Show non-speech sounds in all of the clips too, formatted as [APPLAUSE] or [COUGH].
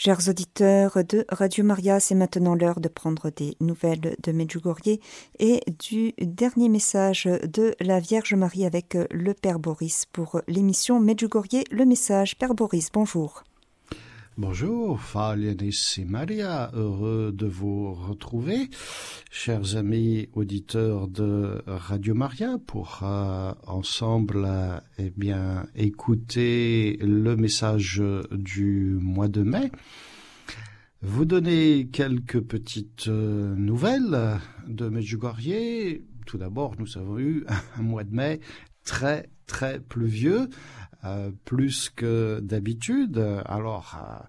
Chers auditeurs de Radio Maria, c'est maintenant l'heure de prendre des nouvelles de Medjugorje et du dernier message de la Vierge Marie avec le Père Boris pour l'émission Medjugorje, le message. Père Boris, bonjour. Bonjour, Falianis et Maria, heureux de vous retrouver, chers amis auditeurs de Radio Maria, pour euh, ensemble euh, eh bien écouter le message du mois de mai. Vous donner quelques petites euh, nouvelles de Medjugorje. Tout d'abord, nous avons eu [LAUGHS] un mois de mai très très pluvieux euh, plus que d'habitude. Alors, euh,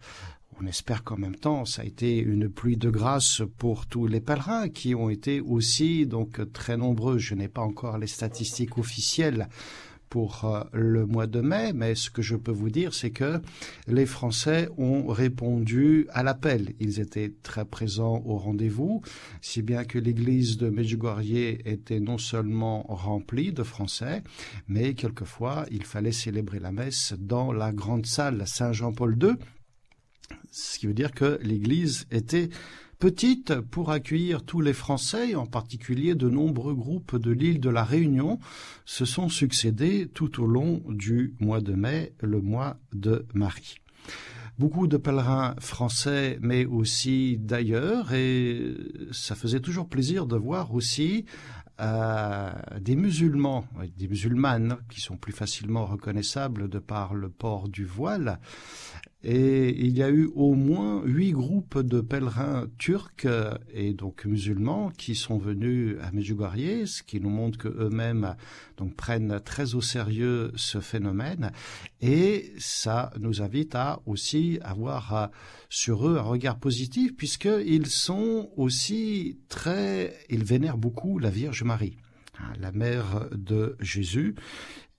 on espère qu'en même temps, ça a été une pluie de grâce pour tous les pèlerins qui ont été aussi donc très nombreux. Je n'ai pas encore les statistiques officielles pour euh, le mois de mai, mais ce que je peux vous dire, c'est que les Français ont répondu à l'appel. Ils étaient très présents au rendez-vous, si bien que l'église de Medjugorje était non seulement remplie de Français, mais quelquefois il fallait célébrer la messe dans la grande salle Saint-Jean-Paul II, ce qui veut dire que l'église était petite pour accueillir tous les Français, en particulier de nombreux groupes de l'île de la Réunion, se sont succédés tout au long du mois de mai, le mois de Marie. Beaucoup de pèlerins français, mais aussi d'ailleurs, et ça faisait toujours plaisir de voir aussi euh, des musulmans, des musulmanes qui sont plus facilement reconnaissables de par le port du voile, et il y a eu au moins huit groupes de pèlerins turcs et donc musulmans qui sont venus à Medjugorje, ce qui nous montre qu'eux-mêmes donc prennent très au sérieux ce phénomène. Et ça nous invite à aussi avoir euh, sur eux un regard positif puisqu'ils sont aussi très, ils vénèrent beaucoup la Vierge Marie hein, la mère de Jésus,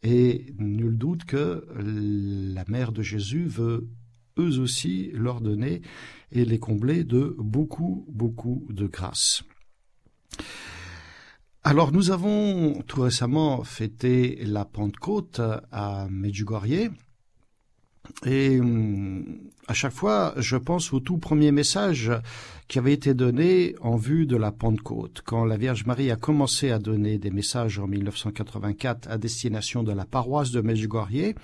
et nul doute que la mère de Jésus veut eux aussi leur donner et les combler de beaucoup, beaucoup de grâce. Alors nous avons tout récemment fêté la Pentecôte à Medjugorje et hum, à chaque fois je pense au tout premier message qui avait été donné en vue de la Pentecôte quand la Vierge Marie a commencé à donner des messages en 1984 à destination de la paroisse de Medjugorje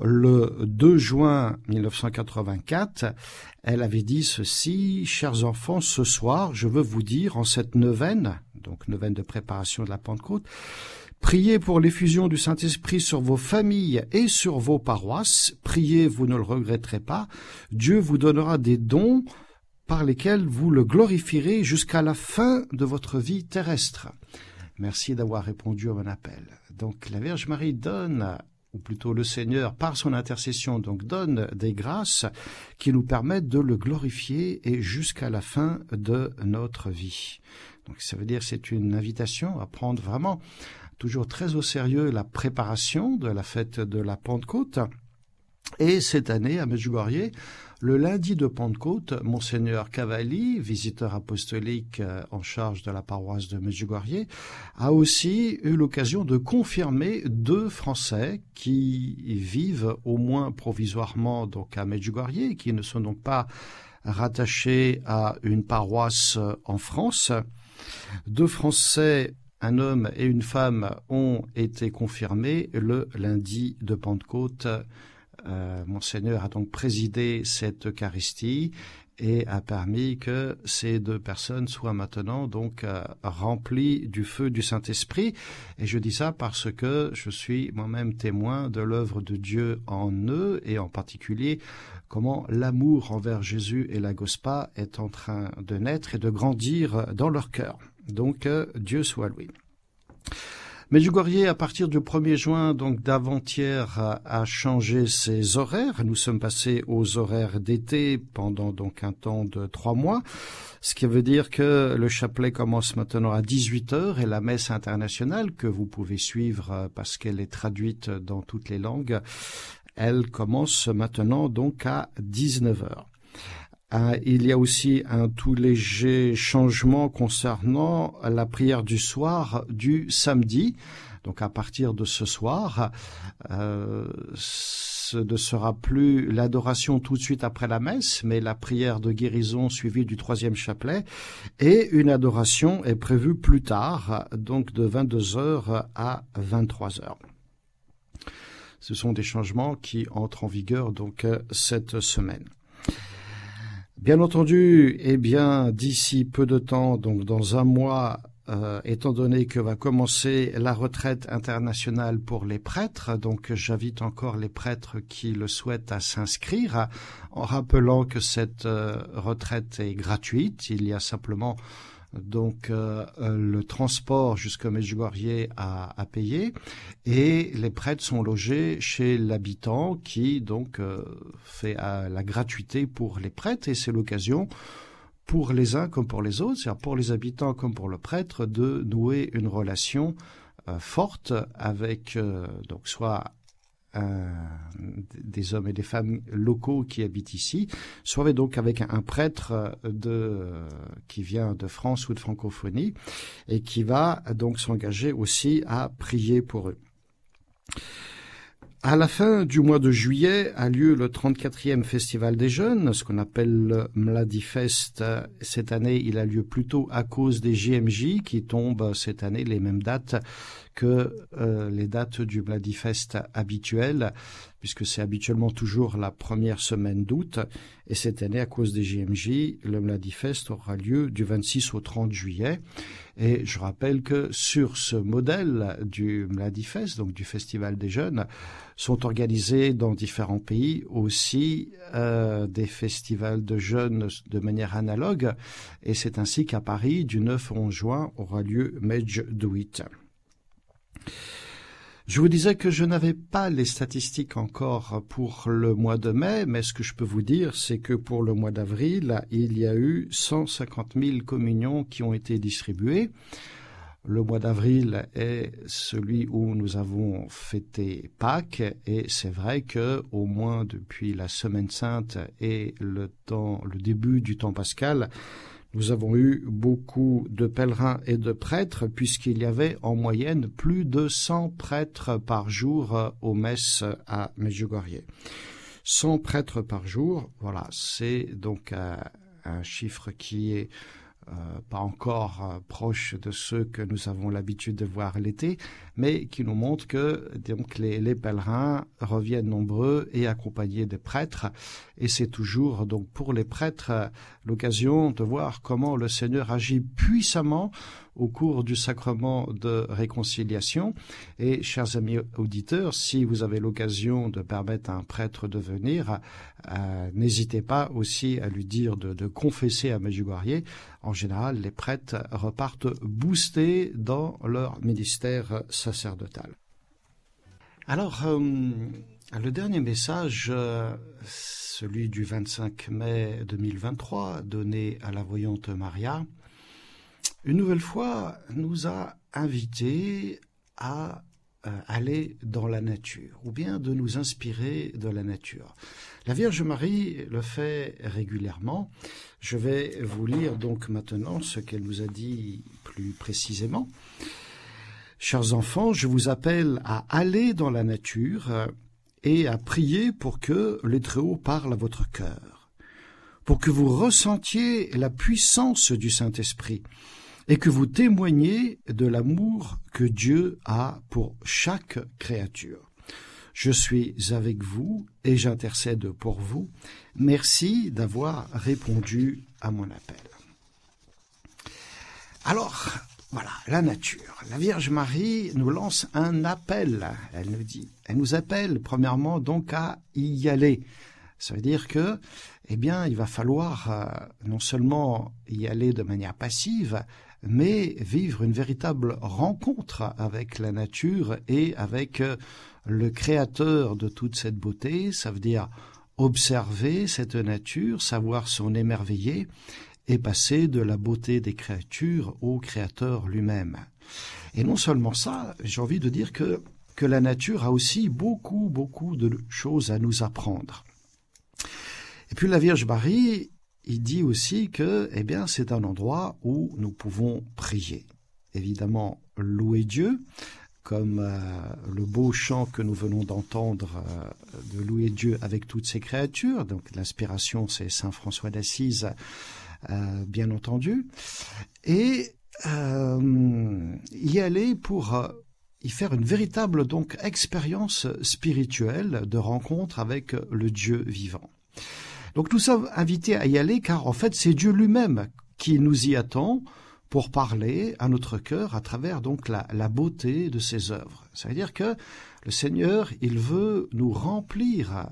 le 2 juin 1984, elle avait dit ceci, chers enfants, ce soir, je veux vous dire en cette neuvaine, donc neuvaine de préparation de la Pentecôte, Priez pour l'effusion du Saint-Esprit sur vos familles et sur vos paroisses. Priez, vous ne le regretterez pas. Dieu vous donnera des dons par lesquels vous le glorifierez jusqu'à la fin de votre vie terrestre. Merci d'avoir répondu à mon appel. Donc la Vierge Marie donne plutôt le Seigneur, par son intercession, donc donne des grâces qui nous permettent de le glorifier et jusqu'à la fin de notre vie. Donc ça veut dire c'est une invitation à prendre vraiment toujours très au sérieux la préparation de la fête de la Pentecôte. Et cette année, à Medjugorje, le lundi de Pentecôte, Monseigneur Cavalli, visiteur apostolique euh, en charge de la paroisse de Medjugorje, a aussi eu l'occasion de confirmer deux Français qui vivent au moins provisoirement donc à Medjugorje, qui ne sont donc pas rattachés à une paroisse euh, en France. Deux Français un homme et une femme ont été confirmés le lundi de Pentecôte euh, Monseigneur a donc présidé cette Eucharistie et a permis que ces deux personnes soient maintenant donc euh, remplies du feu du Saint-Esprit. Et je dis ça parce que je suis moi-même témoin de l'œuvre de Dieu en eux et en particulier comment l'amour envers Jésus et la Gospa est en train de naître et de grandir dans leur cœur. Donc euh, Dieu soit loué. Medjugorje, à partir du 1er juin, donc d'avant-hier, a changé ses horaires. Nous sommes passés aux horaires d'été pendant donc un temps de trois mois, ce qui veut dire que le chapelet commence maintenant à 18 heures et la messe internationale que vous pouvez suivre euh, parce qu'elle est traduite dans toutes les langues, elle commence maintenant donc à 19 heures. Il y a aussi un tout léger changement concernant la prière du soir du samedi. Donc à partir de ce soir, euh, ce ne sera plus l'adoration tout de suite après la messe, mais la prière de guérison suivie du troisième chapelet, et une adoration est prévue plus tard, donc de 22h à 23h. Ce sont des changements qui entrent en vigueur donc cette semaine. Bien entendu, eh bien, d'ici peu de temps, donc dans un mois, euh, étant donné que va commencer la retraite internationale pour les prêtres, donc j'invite encore les prêtres qui le souhaitent à s'inscrire, en rappelant que cette euh, retraite est gratuite. Il y a simplement donc euh, euh, le transport jusqu'au Medjugorje à, à, payer et les prêtres sont logés chez l'habitant qui donc euh, fait la gratuité pour les prêtres et c'est l'occasion pour les uns comme pour les autres, c'est-à-dire pour les habitants comme pour le prêtre, de nouer une relation forte avec donc soit euh, des hommes et des femmes locaux qui habitent ici, soit donc avec un, prêtre qui vient de France ou de francophonie et qui va donc s'engager aussi à prier pour eux. À la fin du mois de juillet a lieu le 34e Festival des Jeunes, ce qu'on appelle le Mladifest. Cette année, il a lieu plutôt à cause des JMJ qui tombent cette année les mêmes dates que euh, les dates du Mladifest habituel, puisque c'est habituellement toujours la première semaine d'août. Et cette année, à cause des JMJ, le Mladifest aura lieu du 26 au 30 juillet. Et je rappelle que sur ce modèle du Mladifest, donc du Festival des Jeunes, sont organisés dans différents pays aussi euh, des festivals de jeunes de manière analogue. Et c'est ainsi qu'à Paris, du 9 au 11 juin, aura lieu Medj. Je vous disais que je n'avais pas les statistiques encore pour le mois de mai, mais ce que je peux vous dire, c'est que pour le mois d'avril, il y a eu 150 000 communions qui ont été distribuées. Le mois d'avril est celui où nous avons fêté Pâques et c'est vrai que au moins depuis la semaine sainte et le le début du temps pascal nous avons eu beaucoup de pèlerins et de prêtres puisqu'il y avait en moyenne plus de 100 prêtres par jour euh, aux messes à Medjugorje. 100 prêtres par jour, voilà, c'est donc un, euh, un chiffre qui est euh, pas encore proche de ceux que nous avons l'habitude de voir l'été, mais qui nous montre que donc les, les, pèlerins reviennent nombreux et accompagnés des prêtres, et c'est toujours donc pour les prêtres l'occasion de voir comment le Seigneur agit puissamment au cours du sacrement de réconciliation. Et chers amis auditeurs, si vous avez l'occasion de permettre à un prêtre de venir, n'hésitez pas aussi à lui dire de, de confesser à Medjugorje. En général, les prêtres repartent boostés dans leur ministère sacerdotal. Alors, euh, le dernier message, euh, celui du 25 mai 2023, donné à la voyante Maria, une nouvelle fois, nous a invités à euh, aller dans la nature, ou bien de nous inspirer de la nature. La Vierge Marie le fait régulièrement. Je vais vous lire donc maintenant ce qu'elle nous a dit plus précisément. Chers enfants, je vous appelle à aller dans la nature et à prier pour que les Très-Haut parle à votre cœur, pour que vous ressentiez la puissance du Saint-Esprit et que vous témoignez de l'amour que Dieu a pour chaque créature. Je suis avec vous et j'intercède pour vous. Merci d'avoir répondu à mon appel. Alors, voilà, la nature. La Vierge Marie nous lance un appel. Elle nous dit, elle nous appelle premièrement donc à y aller. Ça veut dire que, eh bien, il va falloir euh, non seulement y aller de manière passive, mais vivre une véritable rencontre avec la nature et avec euh, le créateur de toute cette beauté, ça veut dire observer cette nature, savoir s'en émerveiller et passer de la beauté des créatures au créateur lui-même. Et non seulement ça, j'ai envie de dire que, la nature a aussi beaucoup, beaucoup de choses à nous apprendre. Et puis la Vierge Marie, il dit aussi que, eh bien, c'est un endroit où nous pouvons prier. Évidemment, louer Dieu, comme euh, le beau chant que nous venons d'entendre de louer Dieu avec toutes ses créatures. Donc l'inspiration, c'est Saint François d'Assise, bien entendu. Et y aller pour y faire une véritable donc expérience spirituelle de rencontre avec le Dieu vivant. Donc nous sommes invités à y aller car en fait c'est Dieu lui-même qui nous y attend pour parler à notre cœur à travers donc la, la beauté de ses œuvres. C'est-à-dire que le Seigneur, il veut nous remplir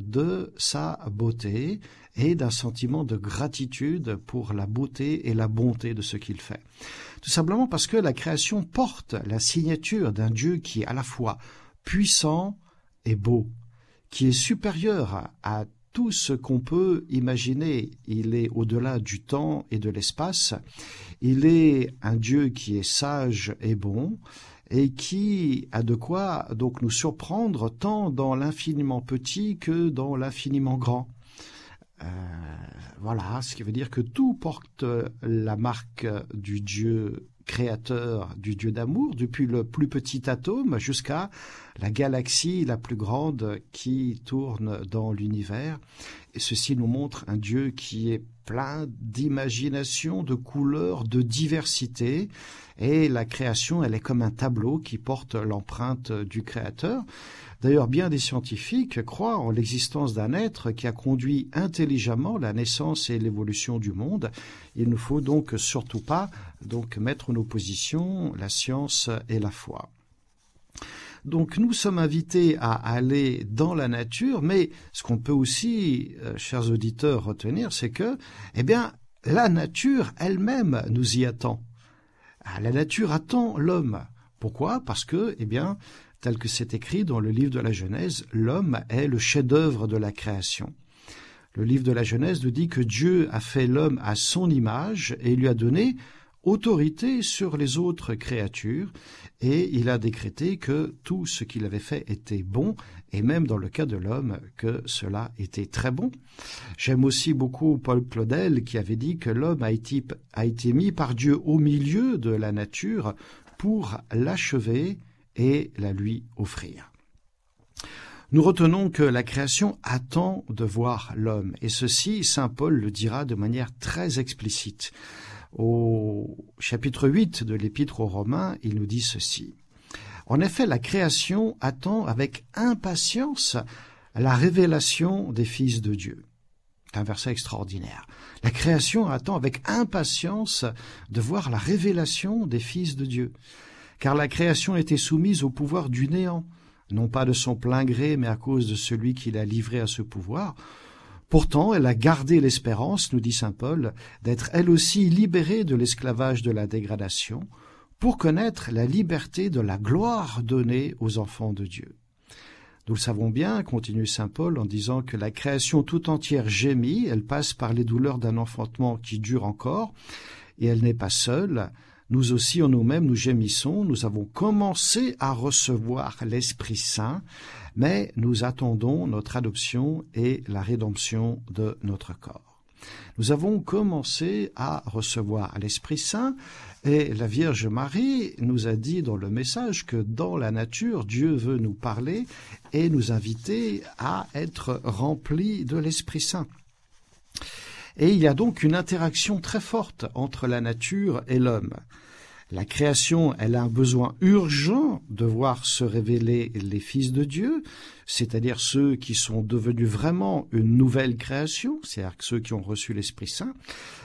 de sa beauté et d'un sentiment de gratitude pour la beauté et la bonté de ce qu'il fait. Tout simplement parce que la création porte la signature d'un Dieu qui est à la fois puissant et beau, qui est supérieur à tout ce qu'on peut imaginer. Il est au-delà du temps et de l'espace. Il est un Dieu qui est sage et bon et qui a de quoi donc nous surprendre tant dans l'infiniment petit que dans l'infiniment grand. Euh, voilà, ce qui veut dire que tout porte la marque du Dieu créateur, du Dieu d'amour, depuis le plus petit atome jusqu'à la galaxie la plus grande qui tourne dans l'univers. Et ceci nous montre un Dieu qui est plein d'imagination, de couleurs, de diversité. Et la création, elle est comme un tableau qui porte l'empreinte du Créateur. D'ailleurs, bien des scientifiques croient en l'existence d'un être qui a conduit intelligemment la naissance et l'évolution du monde. Il ne faut donc surtout pas mettre en opposition la science et la foi. Donc nous sommes invités à aller dans la nature, mais ce qu'on peut aussi, euh, chers auditeurs, retenir, c'est que, eh bien, la nature elle-même nous y attend. Ah, la nature attend l'homme. Pourquoi? Parce que, eh bien, tel que c'est écrit dans le livre de la Genèse, l'homme est le chef-d'œuvre de la création. Le livre de la Genèse nous dit que Dieu a fait l'homme à son image et lui a donné autorité sur les autres créatures, et il a décrété que tout ce qu'il avait fait était bon, et même dans le cas de l'homme, que cela était très bon. J'aime aussi beaucoup Paul Claudel qui avait dit que l'homme a été, a été mis par Dieu au milieu de la nature pour l'achever et la lui offrir. Nous retenons que la création attend de voir l'homme, et ceci, Saint Paul le dira de manière très explicite. Au chapitre 8 de l'Épître aux Romains, il nous dit ceci. En effet, la création attend avec impatience la révélation des fils de Dieu. C'est un verset extraordinaire. La création attend avec impatience de voir la révélation des fils de Dieu car la création était soumise au pouvoir du néant, non pas de son plein gré, mais à cause de celui qui l'a livré à ce pouvoir. Pourtant, elle a gardé l'espérance, nous dit saint Paul, d'être elle aussi libérée de l'esclavage de la dégradation, pour connaître la liberté de la gloire donnée aux enfants de Dieu. Nous le savons bien, continue saint Paul en disant que la création tout entière gémit, elle passe par les douleurs d'un enfantement qui dure encore, et elle n'est pas seule, nous aussi en nous-mêmes nous gémissons, nous avons commencé à recevoir l'Esprit Saint, mais nous attendons notre adoption et la rédemption de notre corps. Nous avons commencé à recevoir l'Esprit Saint et la Vierge Marie nous a dit dans le message que dans la nature, Dieu veut nous parler et nous inviter à être remplis de l'Esprit Saint. Et il y a donc une interaction très forte entre la nature et l'homme. La création, elle a un besoin urgent de voir se révéler les fils de Dieu, c'est-à-dire ceux qui sont devenus vraiment une nouvelle création, c'est-à-dire ceux qui ont reçu l'Esprit Saint,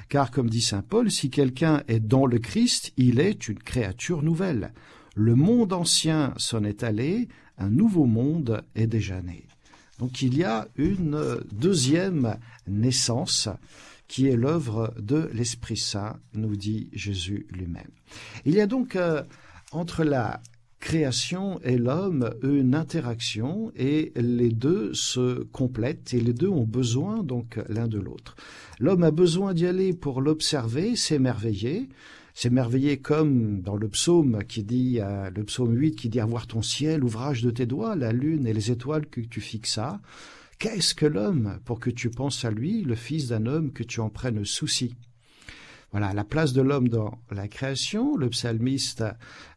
car comme dit Saint Paul, si quelqu'un est dans le Christ, il est une créature nouvelle. Le monde ancien s'en est allé, un nouveau monde est déjà né. Donc il y a une deuxième naissance qui est l'œuvre de l'Esprit Saint, nous dit Jésus lui-même. Il y a donc euh, entre la création et l'homme une interaction et les deux se complètent et les deux ont besoin donc l'un de l'autre. L'homme a besoin d'y aller pour l'observer, s'émerveiller, s'émerveiller comme dans le psaume qui dit, euh, le psaume 8 qui dit avoir ton ciel, ouvrage de tes doigts, la lune et les étoiles que tu fixas. Qu'est-ce que l'homme pour que tu penses à lui, le fils d'un homme que tu en prennes souci? Voilà, la place de l'homme dans la création, le psalmiste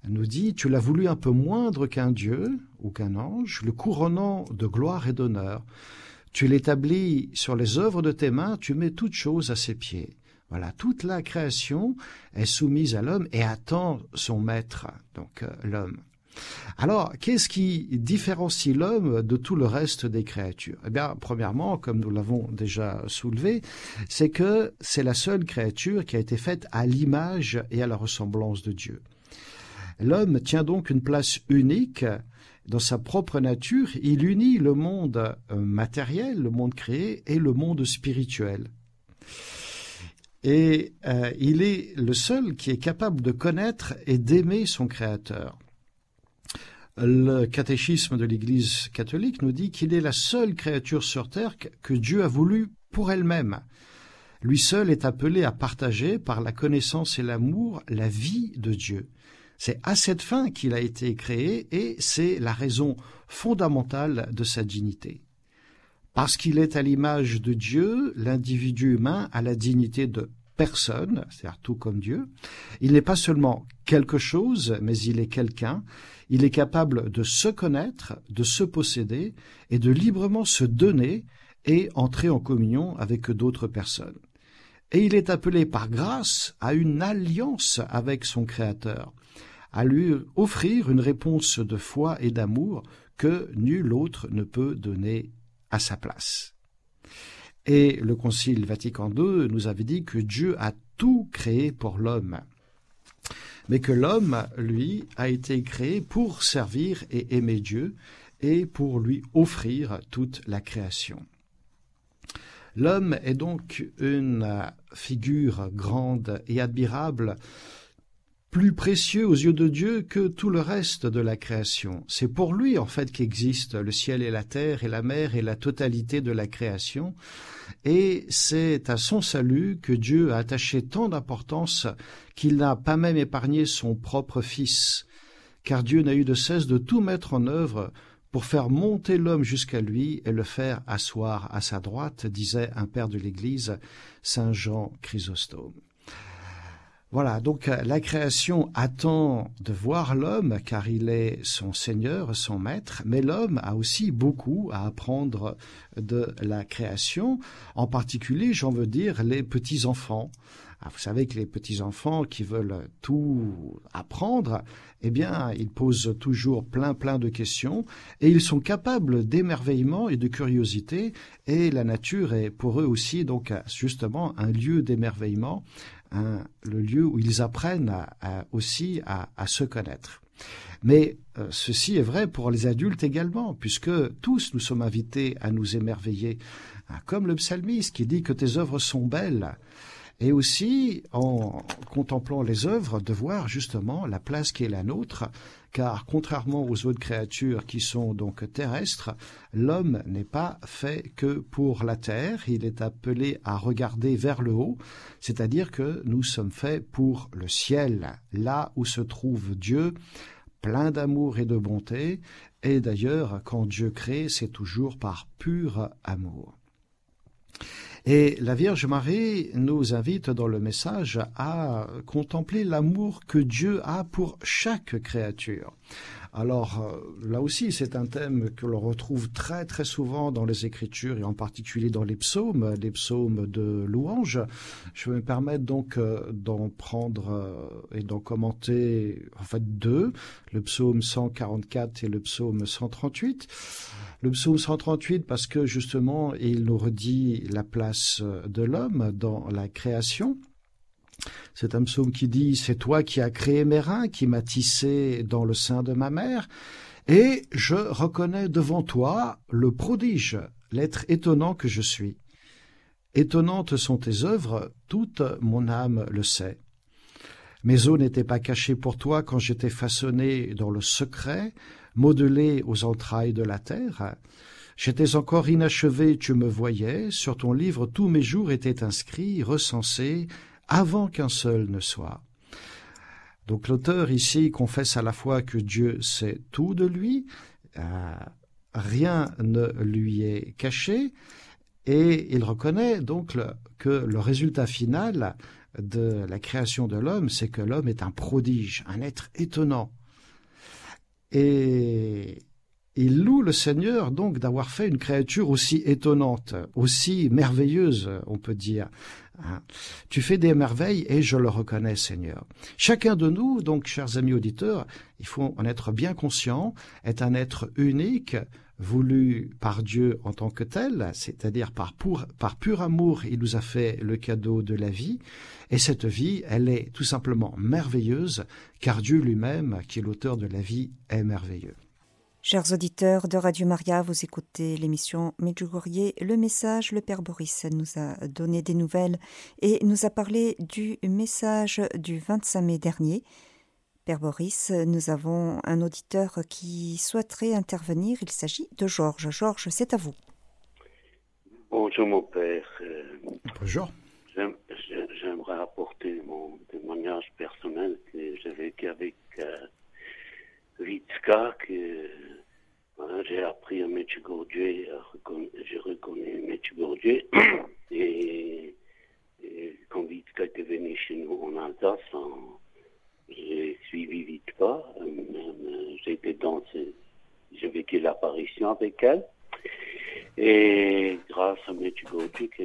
nous dit, tu l'as voulu un peu moindre qu'un Dieu ou qu'un ange, le couronnant de gloire et d'honneur. Tu l'établis sur les œuvres de tes mains, tu mets toutes choses à ses pieds. Voilà, toute la création est soumise à l'homme et attend son maître, donc euh, l'homme. Alors, qu'est-ce qui différencie l'homme de tout le reste des créatures? Eh bien, premièrement, comme nous l'avons déjà soulevé, c'est que c'est la seule créature qui a été faite à l'image et à la ressemblance de Dieu. L'homme tient donc une place unique dans sa propre nature, il unit le monde euh, matériel, le monde créé, et le monde spirituel. Et euh, il est le seul qui est capable de connaître et d'aimer son Créateur. Le catéchisme de l'Église catholique nous dit qu'il est la seule créature sur terre que Dieu a voulu pour elle-même. Lui seul est appelé à partager par la connaissance et l'amour la vie de Dieu. C'est à cette fin qu'il a été créé et c'est la raison fondamentale de sa dignité. Parce qu'il est à l'image de Dieu, l'individu humain a la dignité de personne, c'est-à-dire tout comme Dieu. Il n'est pas seulement quelque chose, mais il est quelqu'un. Il est capable de se connaître, de se posséder et de librement se donner et entrer en communion avec d'autres personnes. Et il est appelé par grâce à une alliance avec son Créateur à lui offrir une réponse de foi et d'amour que nul autre ne peut donner à sa place. Et le Concile Vatican II nous avait dit que Dieu a tout créé pour l'homme, mais que l'homme, lui, a été créé pour servir et aimer Dieu et pour lui offrir toute la création. L'homme est donc une figure grande et admirable plus précieux aux yeux de Dieu que tout le reste de la création. C'est pour lui, en fait, qu'existe le ciel et la terre et la mer et la totalité de la création. Et c'est à son salut que Dieu a attaché tant d'importance qu'il n'a pas même épargné son propre Fils. Car Dieu n'a eu de cesse de tout mettre en œuvre pour faire monter l'homme jusqu'à lui et le faire asseoir à sa droite, disait un père de l'Église, Saint Jean Chrysostome. Voilà, donc euh, la création attend de voir l'homme car il est son Seigneur, son Maître, mais l'homme a aussi beaucoup à apprendre de la création, en particulier, j'en veux dire, les petits-enfants. Ah, vous savez que les petits-enfants qui veulent tout apprendre, eh bien, ils posent toujours plein plein de questions et ils sont capables d'émerveillement et de curiosité et la nature est pour eux aussi donc justement un lieu d'émerveillement le lieu où ils apprennent aussi à, se connaître. Mais euh, ceci est vrai pour les adultes également, puisque tous nous sommes invités à nous émerveiller, hein, comme le psalmiste qui dit que tes œuvres sont belles et aussi en contemplant les œuvres de voir justement la place qui est la nôtre, car contrairement aux autres créatures qui sont donc terrestres, l'homme n'est pas fait que pour la terre, il est appelé à regarder vers le haut, c'est-à-dire que nous sommes faits pour le ciel, là où se trouve Dieu, plein d'amour et de bonté, et d'ailleurs quand Dieu crée, c'est toujours par pur amour. Et la Vierge Marie nous invite dans le message à contempler l'amour que Dieu a pour chaque créature. Alors euh, là aussi, c'est un thème que l'on retrouve très très souvent dans les Écritures et en particulier dans les psaumes, les psaumes de louange. Je vais me permettre donc euh, d'en prendre euh, et d'en commenter en fait deux, le psaume 144 et le psaume 138. Le psaume 138 parce que justement il nous redit la place de l'homme dans la création. C'est un psaume qui dit C'est toi qui as créé mes reins, qui m'as tissé dans le sein de ma mère, et je reconnais devant toi le prodige, l'être étonnant que je suis. Étonnantes sont tes œuvres, toute mon âme le sait. Mes os n'étaient pas cachés pour toi quand j'étais façonné dans le secret, modelé aux entrailles de la terre. J'étais encore inachevé, tu me voyais, sur ton livre tous mes jours étaient inscrits, recensés, avant qu'un seul ne soit. Donc l'auteur ici confesse à la fois que Dieu sait tout de lui, euh, rien ne lui est caché, et il reconnaît donc que le résultat final de la création de l'homme, c'est que l'homme est un prodige, un être étonnant. Et il loue le Seigneur donc d'avoir fait une créature aussi étonnante, aussi merveilleuse, on peut dire. Hein. Tu fais des merveilles et je le reconnais, Seigneur. Chacun de nous, donc, chers amis auditeurs, il faut en être bien conscient, est un être unique, voulu par Dieu en tant que tel, c'est-à-dire par, par pur amour, il nous a fait le cadeau de la vie, et cette vie, elle est tout simplement merveilleuse, car Dieu lui-même, qui est l'auteur de la vie, est merveilleux. Chers auditeurs de Radio Maria, vous écoutez l'émission Medjugorje. Le message, le Père Boris nous a donné des nouvelles et nous a parlé du message du 25 mai dernier. Père Boris, nous avons un auditeur qui souhaiterait intervenir. Il s'agit de Georges. Georges, c'est à vous. Bonjour mon père. Bonjour. J'aimerais apporter mon témoignage personnel que j'ai vécu avec euh, Vitska, que j'ai appris à Medjugorje, j'ai reconnu Medjugorje, [COUGHS] et, et quand Vitska était venu chez nous en Alsace, j'ai suivi Vitska, j'ai été dans j'ai vécu l'apparition avec elle, et grâce à Medjugorje, que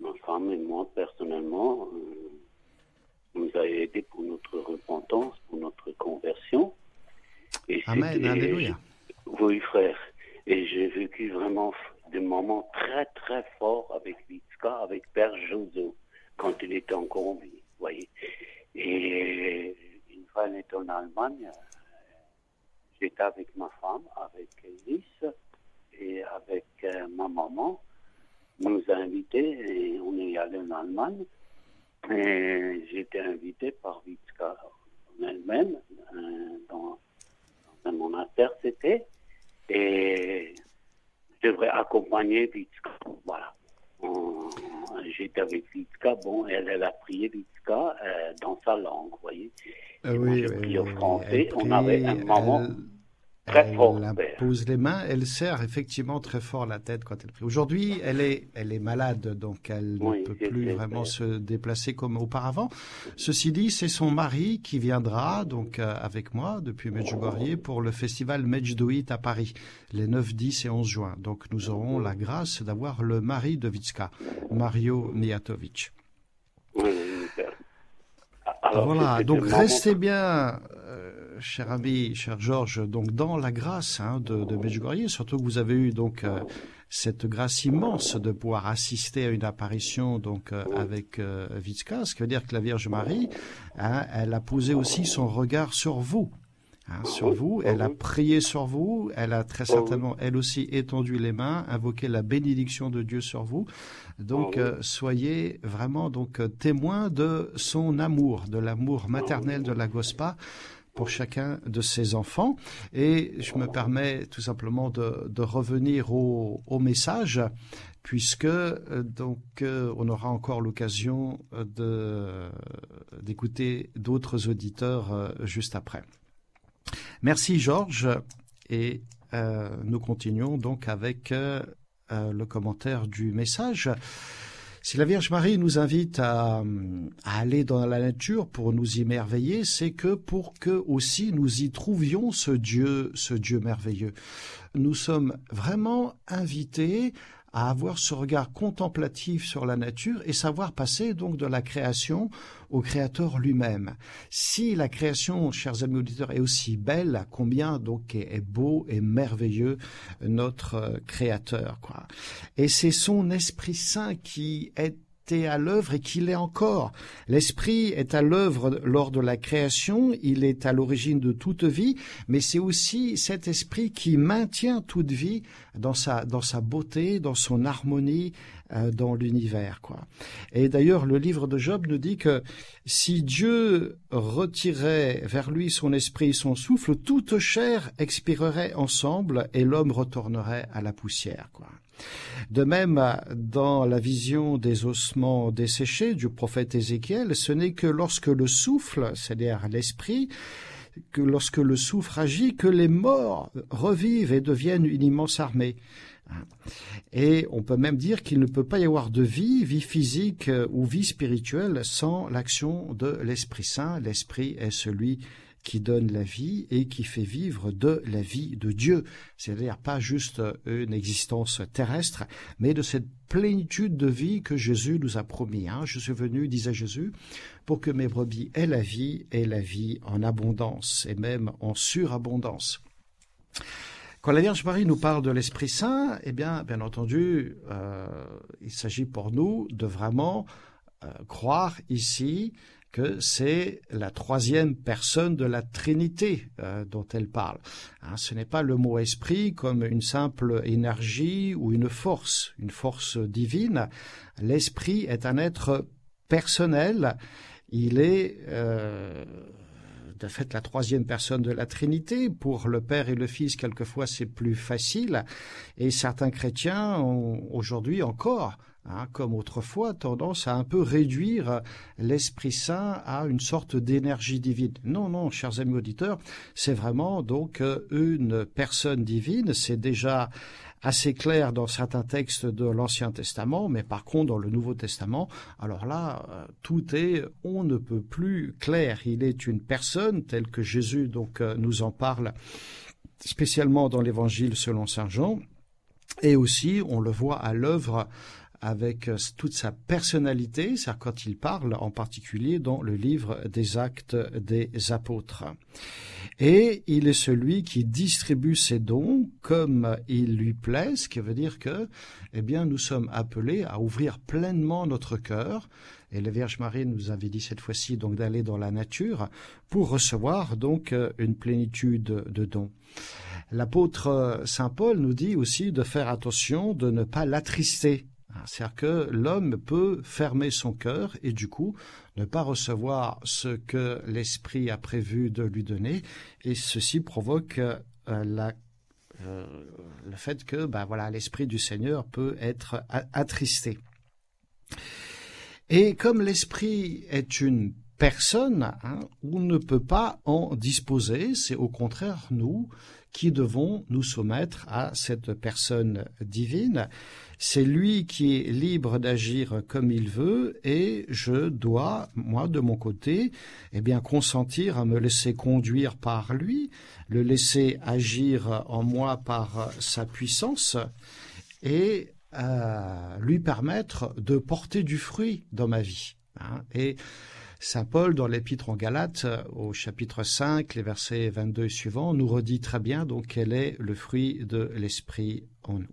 ma femme et moi personnellement, euh, nous a aidé pour notre repentance, pour notre conversion. Et Amen, Alléluia. Oui, frère. Et j'ai vécu vraiment des moments très, très forts avec Vitska, avec Père Jozo, quand il était encore en vie, voyez. Et une fois, elle était en Allemagne, j'étais avec ma femme, avec Elise et avec euh, ma maman. Nous a invités et on est allé en Allemagne. Et été invité par Vitska elle-même, euh, dans, dans mon intercité. Et je devrais accompagner Vitska. Voilà. J'étais avec Vitska. Bon, elle, elle a prié Vitska euh, dans sa langue, vous voyez. Euh, oui, moi, pris au français. On avait un moment très elle fort. pose les mains, elle serre effectivement très fort la tête quand elle prie. Aujourd'hui, elle est, elle est malade, donc elle Oui, ne peut plus vraiment se déplacer comme auparavant. Ceci dit, c'est son mari qui viendra donc euh, avec moi depuis Medjugorje pour le festival Medjduit à Paris, les 9, 10 et 11 juin. Donc nous aurons la grâce d'avoir le mari de Vitska, Mario Mijatovic. Oui, père. Alors, voilà, donc restez bien, cher ami, cher Georges, donc dans la grâce hein, de, de Medjugorje, surtout que vous avez eu donc euh, cette grâce immense de pouvoir assister à une apparition donc euh, avec euh, Vitska, ce qui veut dire que la Vierge Marie, hein, elle a posé aussi son regard sur vous. hein, sur vous, elle a prié sur vous, elle a très certainement, elle aussi, étendu les mains, invoqué la bénédiction de Dieu sur vous. Donc, euh, soyez vraiment donc témoins de son amour, de l'amour maternel de la Gospa pour chacun de ses enfants. Et je me permets tout simplement de, revenir au, message, puisque euh, donc euh, on aura encore l'occasion euh, d'écouter d'autres auditeurs juste après. Merci Georges et nous continuons donc avec le commentaire du message. Si la Vierge Marie nous invite à, aller dans la nature pour nous y merveiller, c'est que pour que aussi nous y trouvions ce Dieu, ce Dieu merveilleux. Nous sommes vraiment invités à avoir ce regard contemplatif sur la nature et savoir passer donc de la création au Créateur lui-même. Si la création, chers amis auditeurs, est aussi belle, combien donc est, beau et merveilleux notre euh, Créateur, quoi. Et c'est son Esprit Saint qui est à l'œuvre et qu'il est encore. L'esprit est à l'œuvre lors de la création, il est à l'origine de toute vie, mais c'est aussi cet esprit qui maintient toute vie dans sa dans sa beauté, dans son harmonie, euh, dans l'univers quoi. Et d'ailleurs le livre de Job nous dit que si Dieu retirait vers lui son esprit et son souffle, toute chair expirerait ensemble et l'homme retournerait à la poussière quoi. De même, dans la vision des ossements desséchés du prophète Ézéchiel, ce n'est que lorsque le souffle, c'est-à-dire l'esprit, que lorsque le souffle agit, que les morts revivent et deviennent une immense armée. Et on peut même dire qu'il ne peut pas y avoir de vie, vie physique ou vie spirituelle sans l'action de l'Esprit Saint. L'Esprit est celui qui donne la vie et qui fait vivre de la vie de Dieu. C'est-à-dire pas juste une existence terrestre, mais de cette plénitude de vie que Jésus nous a promis. Hein. Je suis venu, disait Jésus, pour que mes brebis aient la vie et la vie en abondance et même en surabondance. Quand la Vierge Marie nous parle de l'Esprit Saint, eh bien, bien entendu, euh, il s'agit pour nous de vraiment euh, croire ici que c'est la troisième personne de la Trinité euh, dont elle parle. Hein, ce n'est pas le mot esprit comme une simple énergie ou une force, une force divine. L'esprit est un être personnel. Il est de fait la troisième personne de la Trinité. Pour le Père et le Fils, quelquefois, c'est plus facile. Et certains chrétiens ont aujourd'hui encore Hein, comme autrefois, tendance à un peu réduire l'Esprit Saint à une sorte d'énergie divine. Non, non, chers amis auditeurs, c'est vraiment donc une personne divine. C'est déjà assez clair dans certains textes de l'Ancien Testament, mais par contre dans le Nouveau Testament, alors là, euh, tout est on ne peut plus clair. Il est une personne telle que Jésus donc euh, nous en parle spécialement dans l'Évangile selon Saint Jean, et aussi on le voit à l'œuvre avec euh, toute sa personnalité, c'est quand il parle en particulier dans le livre des actes des apôtres. Et il est celui qui distribue ses dons comme il lui plaît, ce qui veut dire que, eh bien, nous sommes appelés à ouvrir pleinement notre cœur, et la Vierge Marie nous avait dit cette fois-ci donc d'aller dans la nature pour recevoir donc euh, une plénitude de dons. L'apôtre Saint Paul nous dit aussi de faire attention de ne pas l'attrister c'est-à-dire que l'homme peut fermer son cœur et du coup ne pas recevoir ce que l'esprit a prévu de lui donner et ceci provoque euh, euh, le fait que ben voilà l'esprit du Seigneur peut être attristé. Et comme l'esprit est une personne, hein, on ne peut pas en disposer, c'est au contraire nous qui devons nous soumettre à cette personne divine. C'est lui qui est libre d'agir comme il veut et je dois, moi, de mon côté, eh bien, consentir à me laisser conduire par lui, le laisser agir en moi par sa puissance et euh, lui permettre de porter du fruit dans ma vie. Hein. Et Saint Paul, dans l'épître en Galates, au chapitre 5, les versets 22 et suivants, nous redit très bien donc quel est le fruit de l'esprit en nous.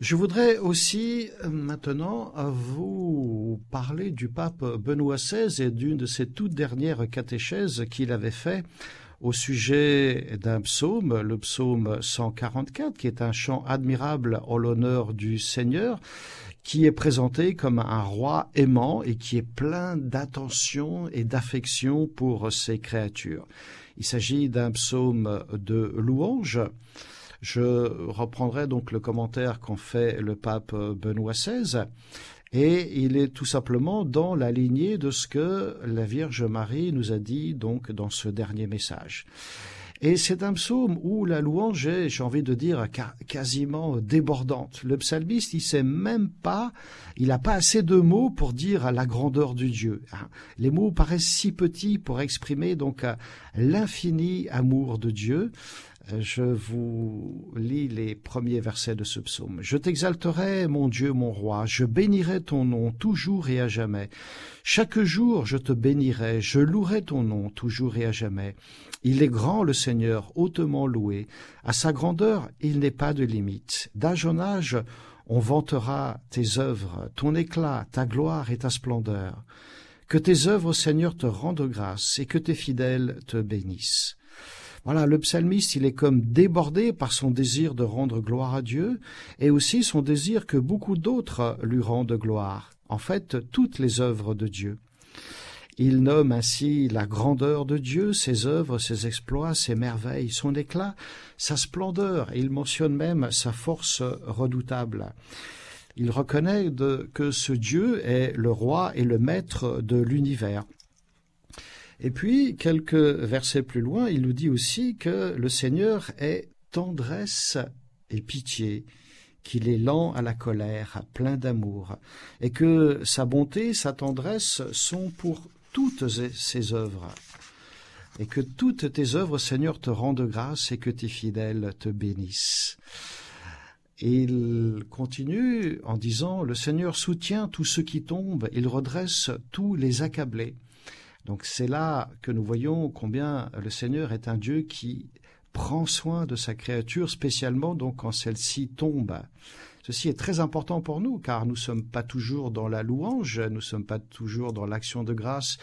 Je voudrais aussi euh, maintenant vous parler du pape Benoît XVI et d'une de ses toutes dernières catéchèses qu'il avait fait au sujet d'un psaume, le psaume 144, qui est un chant admirable en l'honneur du Seigneur, qui est présenté comme un roi aimant et qui est plein d'attention et d'affection pour ses créatures. Il s'agit d'un psaume de louange. Je reprendrai donc le commentaire qu'en fait le pape Benoît XVI. Et il est tout simplement dans la lignée de ce que la Vierge Marie nous a dit donc dans ce dernier message. Et c'est un psaume où la louange est, j'ai envie de dire, quasiment débordante. Le psalmiste, il sait même pas, il n'a pas assez de mots pour dire la grandeur du Dieu. Hein. Les mots paraissent si petits pour exprimer donc l'infini amour de Dieu je vous lis les premiers versets de ce psaume. Je t'exalterai, mon Dieu, mon roi, je bénirai ton nom toujours et à jamais. Chaque jour je te bénirai, je louerai ton nom toujours et à jamais. Il est grand le Seigneur, hautement loué. À sa grandeur, il n'est pas de limite. D'âge en âge, on vantera tes œuvres, ton éclat, ta gloire et ta splendeur. Que tes œuvres, Seigneur, te rendent grâce et que tes fidèles te bénissent. Voilà, le psalmiste, il est comme débordé par son désir de rendre gloire à Dieu et aussi son désir que beaucoup d'autres lui rendent gloire. En fait, toutes les œuvres de Dieu. Il nomme ainsi la grandeur de Dieu, ses œuvres, ses exploits, ses merveilles, son éclat, sa splendeur, et il mentionne même sa force redoutable. Il reconnaît que ce Dieu est le roi et le maître de l'univers. Et puis, quelques versets plus loin, il nous dit aussi que le Seigneur est tendresse et pitié, qu'il est lent à la colère, plein d'amour, et que sa bonté, sa tendresse sont pour toutes ses œuvres, et que toutes tes œuvres, Seigneur, te rendent grâce et que tes fidèles te bénissent. Il continue en disant, le Seigneur soutient tous ceux qui tombent, il redresse tous les accablés. Donc c'est là que nous voyons combien le Seigneur est un Dieu qui prend soin de sa créature, spécialement donc quand celle-ci tombe. Ceci est très important pour nous, car nous ne sommes pas toujours dans la louange, nous ne sommes pas toujours dans l'action de grâce,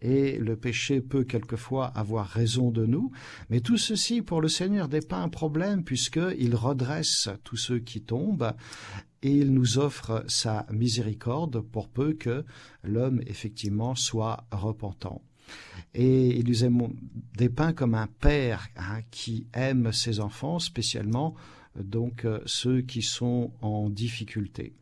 et le péché peut quelquefois avoir raison de nous, mais tout ceci pour le Seigneur n'est pas un problème, puisqu'il redresse tous ceux qui tombent, et il nous offre sa miséricorde pour peu que l'homme effectivement soit repentant. Et il nous aime dépeint comme un père hein, qui aime ses enfants, spécialement donc euh, ceux qui sont en difficulté.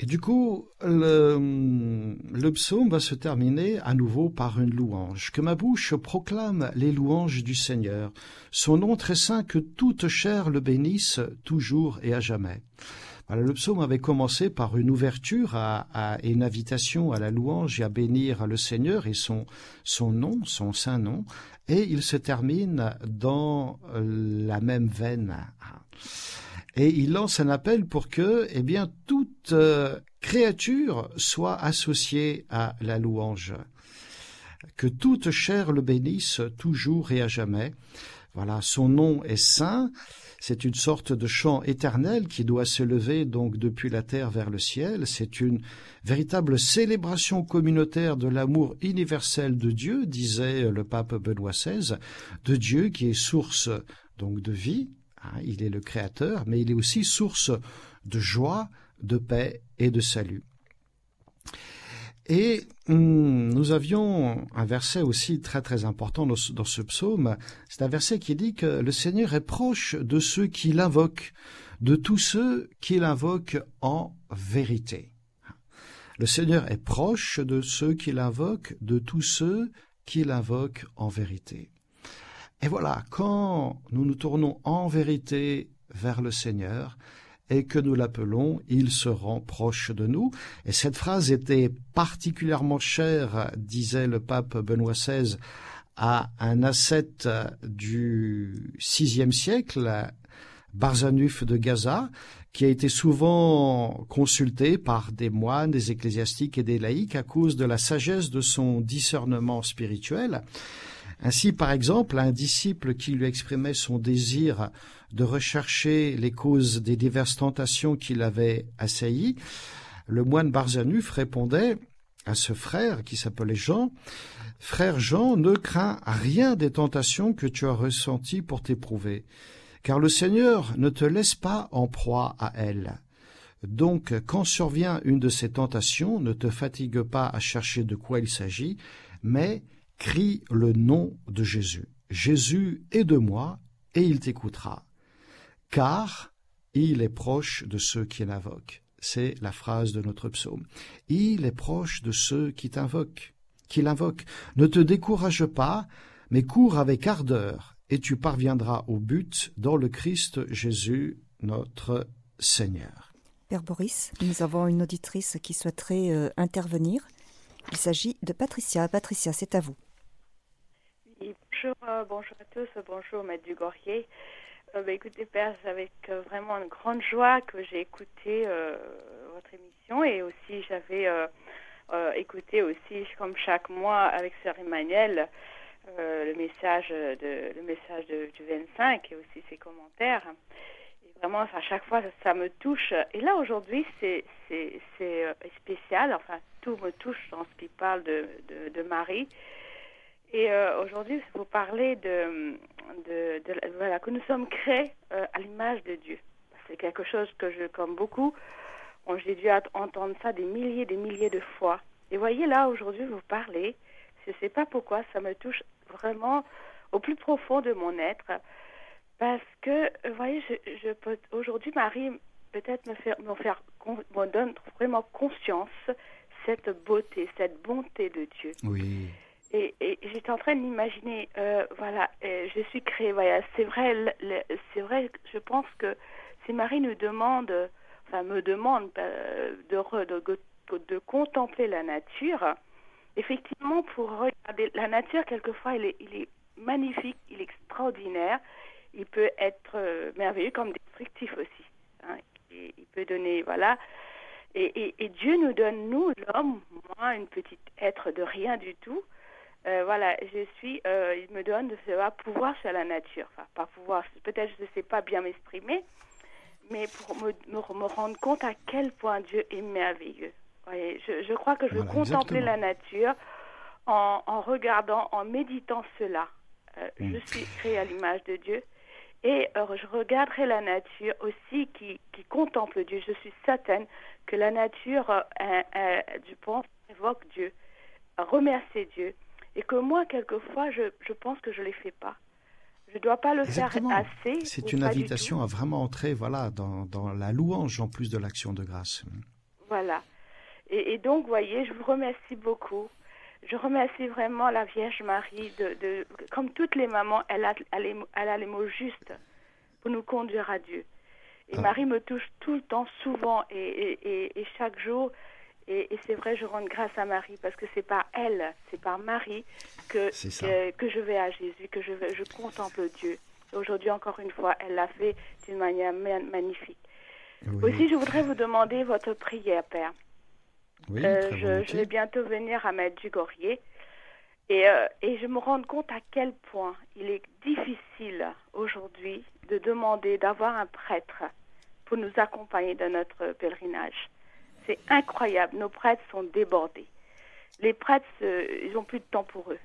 Et du coup, le, le, psaume va se terminer à nouveau par une louange. Que ma bouche proclame les louanges du Seigneur, son nom très saint, que toute chair le bénisse toujours et à jamais le psaume avait commencé par une ouverture à, une invitation à la louange et à bénir le Seigneur et son, son nom, son saint nom, et il se termine dans la même veine. Et il lance un appel pour que, eh bien, toute euh, créature soit associée à la louange. Que toute chair le bénisse toujours et à jamais. Voilà, son nom est saint c'est une sorte de chant éternel qui doit se lever donc depuis la terre vers le ciel. C'est une véritable célébration communautaire de l'amour universel de Dieu, disait le pape Benoît XVI, de Dieu qui est source donc de vie. Hein, il est le créateur, mais il est aussi source de joie, de paix et de salut. Et hum, nous avions un verset aussi très très important dans ce, psaume. C'est un verset qui dit que le Seigneur est proche de ceux qui l'invoquent, de tous ceux qui l'invoquent en vérité. Le Seigneur est proche de ceux qui l'invoquent, de tous ceux qui l'invoquent en vérité. Et voilà, quand nous nous tournons en vérité vers le Seigneur, et que nous l'appelons Il se rend proche de nous. Et cette phrase était particulièrement chère, disait le pape Benoît XVI, à un ascète du VIe siècle, Barzanuf de Gaza, qui a été souvent consulté par des moines, des ecclésiastiques et des laïcs à cause de la sagesse de son discernement spirituel. Ainsi, par exemple, un disciple qui lui exprimait son désir de rechercher les causes des diverses tentations qui l'avaient assailli, le moine Barzanuf répondait à ce frère qui s'appelait Jean, Frère Jean, ne crains rien des tentations que tu as ressenties pour t'éprouver, car le Seigneur ne te laisse pas en proie à elles. Donc, quand survient une de ces tentations, ne te fatigue pas à chercher de quoi il s'agit, mais crie le nom de Jésus. Jésus est de moi, et il t'écoutera car il est proche de ceux qui l'invoquent. C'est la phrase de notre psaume. Il est proche de ceux qui t'invoquent, qui l'invoquent. Ne te décourage pas, mais cours avec ardeur, et tu parviendras au but dans le Christ Jésus, notre Seigneur. Père Boris, nous avons une auditrice qui souhaiterait euh, intervenir. Il s'agit de Patricia. Patricia, c'est à vous. Bonjour, euh, bonjour à tous, bonjour Maître Dugorier. Euh, bah, écoutez, Père, c'est avec euh, vraiment une grande joie que j'ai écouté votre émission et aussi j'avais écouté aussi, comme chaque mois, avec Sœur Emmanuel, le message, le message du 25 et aussi ses commentaires. Vraiment, à chaque fois, ça, me touche. Et là, aujourd'hui, c'est, spécial. Enfin, tout me touche dans ce qui parle de Marie. Et euh, aujourd'hui, vous parlez de, voilà, que nous sommes créés euh, à l'image de Dieu. C'est quelque chose que je, comme beaucoup, j'ai dû entendre ça des milliers, des milliers de fois. Et voyez là, aujourd'hui, vous parlez, je ne sais pas pourquoi, ça me touche vraiment au plus profond de mon être. Parce que, vous voyez, je peux, aujourd'hui, Marie peut-être me faire, me donne vraiment conscience cette beauté, cette bonté de Dieu. Oui. Et, j'étais en train d'imaginer, euh, voilà, je suis créée, voilà, c'est vrai, c'est vrai, je pense que si Marie nous demande, enfin me demande euh, de, contempler la nature, effectivement, pour regarder la nature, quelquefois, il est, il est magnifique, il est extraordinaire, il peut être euh, merveilleux comme destructif aussi. Hein. il peut donner, voilà. Et, et, Dieu nous donne, nous, l'homme, moi, une petite être de rien du tout. Euh, voilà, je suis, euh, il me donne de savoir pouvoir sur la nature. Enfin, pas pouvoir, peut-être je ne sais pas bien m'exprimer, mais pour me, me, rendre compte à quel point Dieu est merveilleux. je, je, crois que je veux contempler la nature en, en, regardant, en méditant cela. Mm. Je suis créé à l'image de Dieu et euh, je regarderai la nature aussi qui, qui, contemple Dieu. Je suis certaine que la nature, euh, euh, je pense, évoque Dieu, remercie Dieu. Et que moi, quelquefois, je, je pense que je ne les fais pas. Je ne dois pas le faire assez. C'est une invitation à vraiment entrer voilà, dans, dans, la louange en plus de l'action de grâce. Voilà. Et, et donc, voyez, je vous remercie beaucoup je remercie vraiment la Vierge Marie de, de comme toutes les mamans, elle a, elle, a les mots justes pour nous conduire à Dieu. Et ah. Marie me touche tout le temps, souvent et, et, et chaque jour. Et, c'est vrai, je rends grâce à Marie parce que c'est par elle, c'est par Marie que, que, je vais à Jésus, que je, vais, je contemple Dieu. Aujourd'hui, encore une fois, elle l'a fait d'une manière magnifique. Aussi, je voudrais vous demander votre prière, Père. Euh, je, vais bientôt venir à Medjugorje et, euh, et je me rends compte à quel point il est difficile aujourd'hui de demander d'avoir un prêtre pour nous accompagner dans notre pèlerinage. C'est incroyable, nos prêtres sont débordés. Les prêtres, ils n'ont plus de temps pour eux.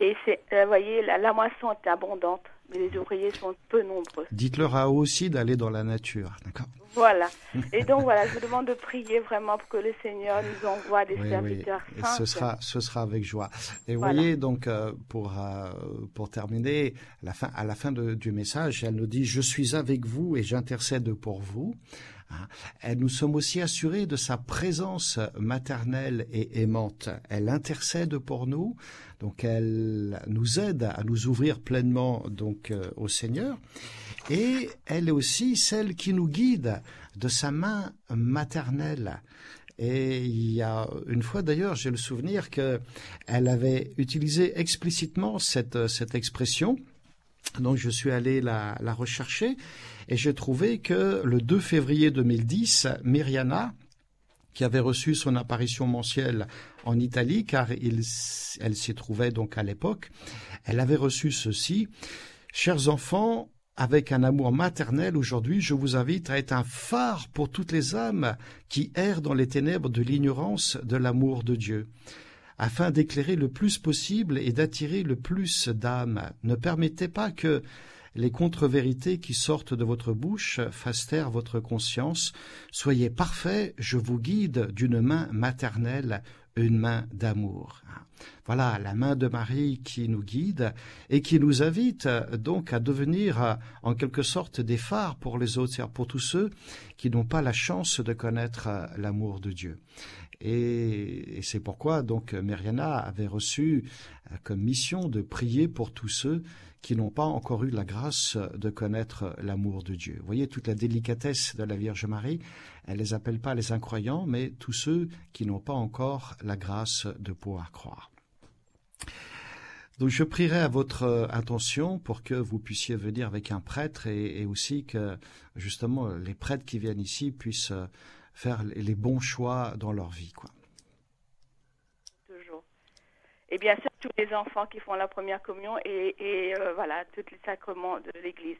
Et c'est, vous voyez, la moisson est abondante mais les ouvriers sont peu nombreux. Dites-leur à eux aussi d'aller dans la nature, d'accord? Voilà. [LAUGHS] Et donc voilà, je vous demande de prier vraiment pour que le Seigneur nous envoie des serviteurs oui. ce sera, ce sera avec joie. Et vous voyez, donc, euh, pour, euh, pour terminer, à la fin, à la fin du message, elle nous dit, je suis avec vous et j'intercède pour vous. Hein. Nous sommes aussi assurés de sa présence maternelle et aimante. Elle intercède pour nous, donc elle nous aide à nous ouvrir pleinement donc euh, au Seigneur. Et elle est aussi celle qui nous guide de sa main maternelle. Et il y a une fois d'ailleurs, j'ai le souvenir que elle avait utilisé explicitement cette, cette expression. Donc je suis allé la, rechercher et j'ai trouvé que le 2 février 2010, Myriana, qui avait reçu son apparition mensuelle en Italie, car elle s'y trouvait donc à l'époque, elle avait reçu ceci. Chers enfants, avec un amour maternel aujourd'hui, je vous invite à être un phare pour toutes les âmes qui errent dans les ténèbres de l'ignorance de l'amour de Dieu. Afin d'éclairer le plus possible et d'attirer le plus d'âmes, ne permettez pas que les contre-vérités qui sortent de votre bouche fassent taire votre conscience. Soyez parfaits, je vous guide d'une main maternelle, une main d'amour. Voilà la main de Marie qui nous guide et qui nous invite donc à devenir en quelque sorte des phares pour les autres, pour tous ceux qui n'ont pas la chance de connaître l'amour de Dieu. Et, c'est pourquoi donc Myriana avait reçu comme mission de prier pour tous ceux qui n'ont pas encore eu la grâce de connaître l'amour de Dieu. Vous voyez toute la délicatesse de la Vierge Marie, elle les appelle pas les incroyants, mais tous ceux qui n'ont pas encore la grâce de pouvoir croire. Donc je prierai à votre intention pour que vous puissiez venir avec un prêtre et, aussi que justement les prêtres qui viennent ici puissent faire les bons choix dans leur vie. Quoi. Et bien sûr, tous les enfants qui font la première communion et, et euh, voilà, tous les sacrements de l'Église.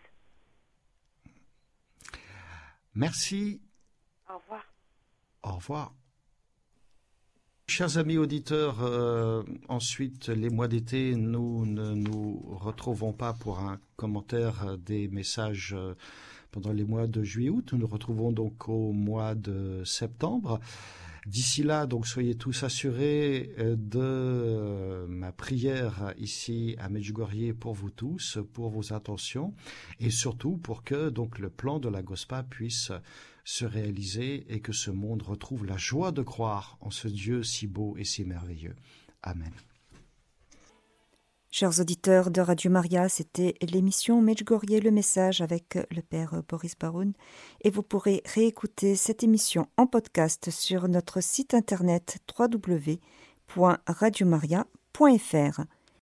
Merci. Au revoir. Au revoir. Chers amis auditeurs, euh, ensuite, les mois d'été, nous ne nous retrouvons pas pour un commentaire des messages euh, pendant les mois de juillet-août. Nous nous retrouvons donc au mois de septembre. D'ici là, donc soyez tous assurés euh, de euh, ma prière ici à Medjugorje pour vous tous, pour vos intentions et surtout pour que donc le plan de la Gospa puisse se réaliser et que ce monde retrouve la joie de croire en ce Dieu si beau et si merveilleux. Amen. Chers auditeurs de Radio Maria, c'était l'émission Medjugorje le message avec le père Boris Baroun et vous pourrez réécouter cette émission en podcast sur notre site internet www.radiomaria.fr.